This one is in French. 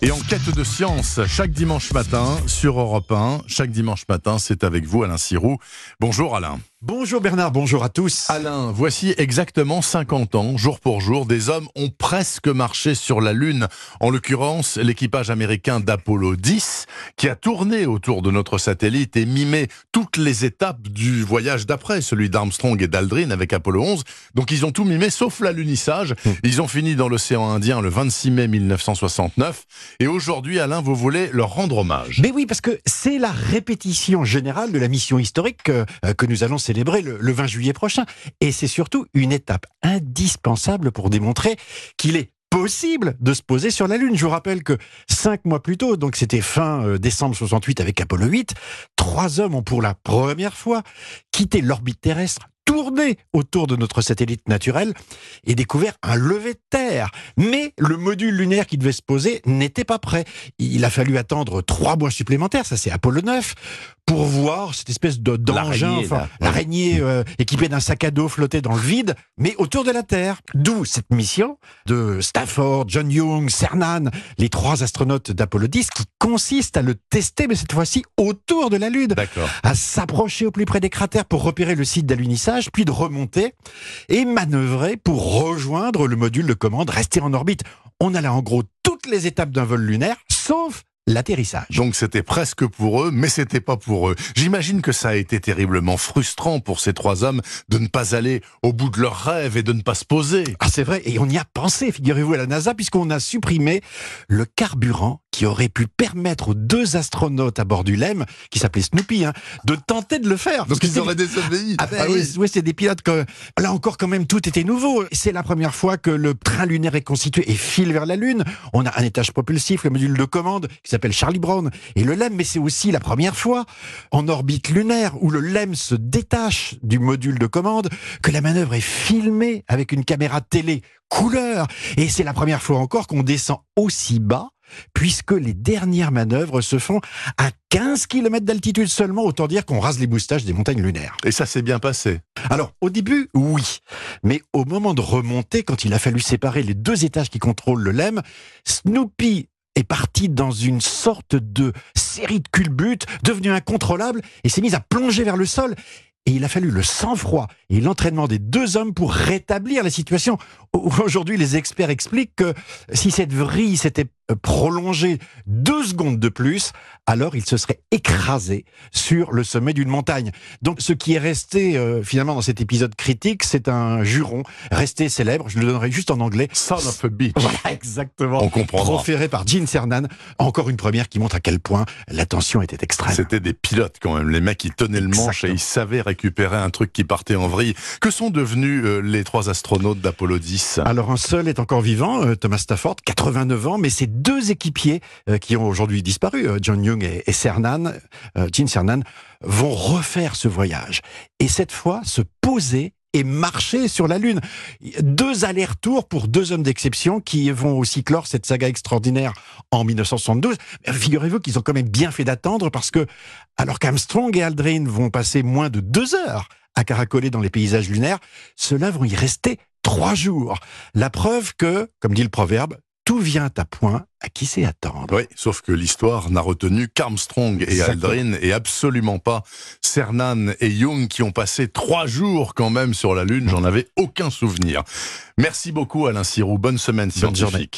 Et en quête de science, chaque dimanche matin sur Europe 1, chaque dimanche matin, c'est avec vous Alain Sirou. Bonjour Alain. Bonjour Bernard, bonjour à tous. Alain, voici exactement 50 ans, jour pour jour, des hommes ont presque marché sur la Lune. En l'occurrence, l'équipage américain d'Apollo 10, qui a tourné autour de notre satellite et mimé toutes les étapes du voyage d'après, celui d'Armstrong et d'Aldrin avec Apollo 11. Donc ils ont tout mimé sauf l'alunissage. Ils ont fini dans l'océan Indien le 26 mai 1969. Et aujourd'hui, Alain, vous voulez leur rendre hommage. Mais oui, parce que c'est la répétition générale de la mission historique que, euh, que nous allons célébrer le, le 20 juillet prochain. Et c'est surtout une étape indispensable pour démontrer qu'il est possible de se poser sur la Lune. Je vous rappelle que cinq mois plus tôt, donc c'était fin euh, décembre 68 avec Apollo 8, trois hommes ont pour la première fois quitté l'orbite terrestre tourné autour de notre satellite naturel et découvert un lever de terre. Mais le module lunaire qui devait se poser n'était pas prêt. Il a fallu attendre trois mois supplémentaires, ça c'est Apollo 9, pour voir cette espèce de d'engin, L'araignée, enfin, l'araignée euh, équipée d'un sac à dos flotter dans le vide, mais autour de la Terre. D'où cette mission de Stafford, John Young, Cernan, les trois astronautes d'Apollo 10, qui consiste à le tester, mais cette fois-ci autour de la Lune à s'approcher au plus près des cratères pour repérer le site d'alunissage, puis de remonter et manœuvrer pour rejoindre le module de commande resté en orbite. On a là en gros toutes les étapes d'un vol lunaire, sauf l'atterrissage. Donc c'était presque pour eux, mais c'était pas pour eux. J'imagine que ça a été terriblement frustrant pour ces trois hommes de ne pas aller au bout de leurs rêves et de ne pas se poser. Ah, c'est vrai, et on y a pensé, figurez-vous, à la NASA, puisqu'on a supprimé le carburant qui aurait pu permettre aux deux astronautes à bord du LEM, qui s'appelait Snoopy, hein, de tenter de le faire. Donc ils auraient désobéi. Ah ben, Ah oui. ouais, c'est des pilotes que là encore quand même tout était nouveau. C'est la première fois que le train lunaire est constitué et file vers la Lune. On a un étage propulsif, le module de commande qui s'appelle Charlie Brown et le LEM, mais c'est aussi la première fois en orbite lunaire où le LEM se détache du module de commande, que la manœuvre est filmée avec une caméra télé couleur et c'est la première fois encore qu'on descend aussi bas puisque les dernières manœuvres se font à 15 km d'altitude seulement, autant dire qu'on rase les moustaches des montagnes lunaires. Et ça s'est bien passé. Alors, au début, oui. Mais au moment de remonter, quand il a fallu séparer les deux étages qui contrôlent le LEM, Snoopy est parti dans une sorte de série de culbutes, devenu incontrôlable, et s'est mis à plonger vers le sol. Et il a fallu le sang-froid et l'entraînement des deux hommes pour rétablir la situation. Au- Aujourd'hui, les experts expliquent que si cette vrille s'était euh, prolongée deux secondes de plus, alors il se serait écrasé sur le sommet d'une montagne. Donc ce qui est resté euh, finalement dans cet épisode critique, c'est un juron resté célèbre, je le donnerai juste en anglais. Son of a bitch. Voilà, exactement. On comprendra. Proféré par Gene Cernan. Encore une première qui montre à quel point la tension était extrême. C'était des pilotes quand même, les mecs qui tenaient le manche Exactement. et ils savaient récupérer un truc qui partait en vrille. Que sont devenus euh, les trois astronautes d'Apollo 10 Alors un seul est encore vivant, euh, Thomas Stafford, 89 ans, mais ses deux équipiers euh, qui ont aujourd'hui disparu, euh, John Young et, et Cernan, euh, Gene Cernan, vont refaire ce voyage. Et cette fois, se poser et marcher sur la Lune. Deux allers-retours pour deux hommes d'exception qui vont aussi clore cette saga extraordinaire en 1972. Mais Figurez-vous qu'ils ont quand même bien fait d'attendre parce que, alors qu'Armstrong et Aldrin vont passer moins de deux heures à caracoler dans les paysages lunaires, ceux-là vont y rester trois jours. La preuve que, comme dit le proverbe, tout vient à point à qui sait attendre. Oui, sauf que l'histoire n'a retenu qu'Armstrong et Exactement. Aldrin et absolument pas Cernan et Young qui ont passé trois jours quand même sur la Lune. J'en avais aucun souvenir. Merci beaucoup Alain Sirou. Bonne semaine Bonne scientifique.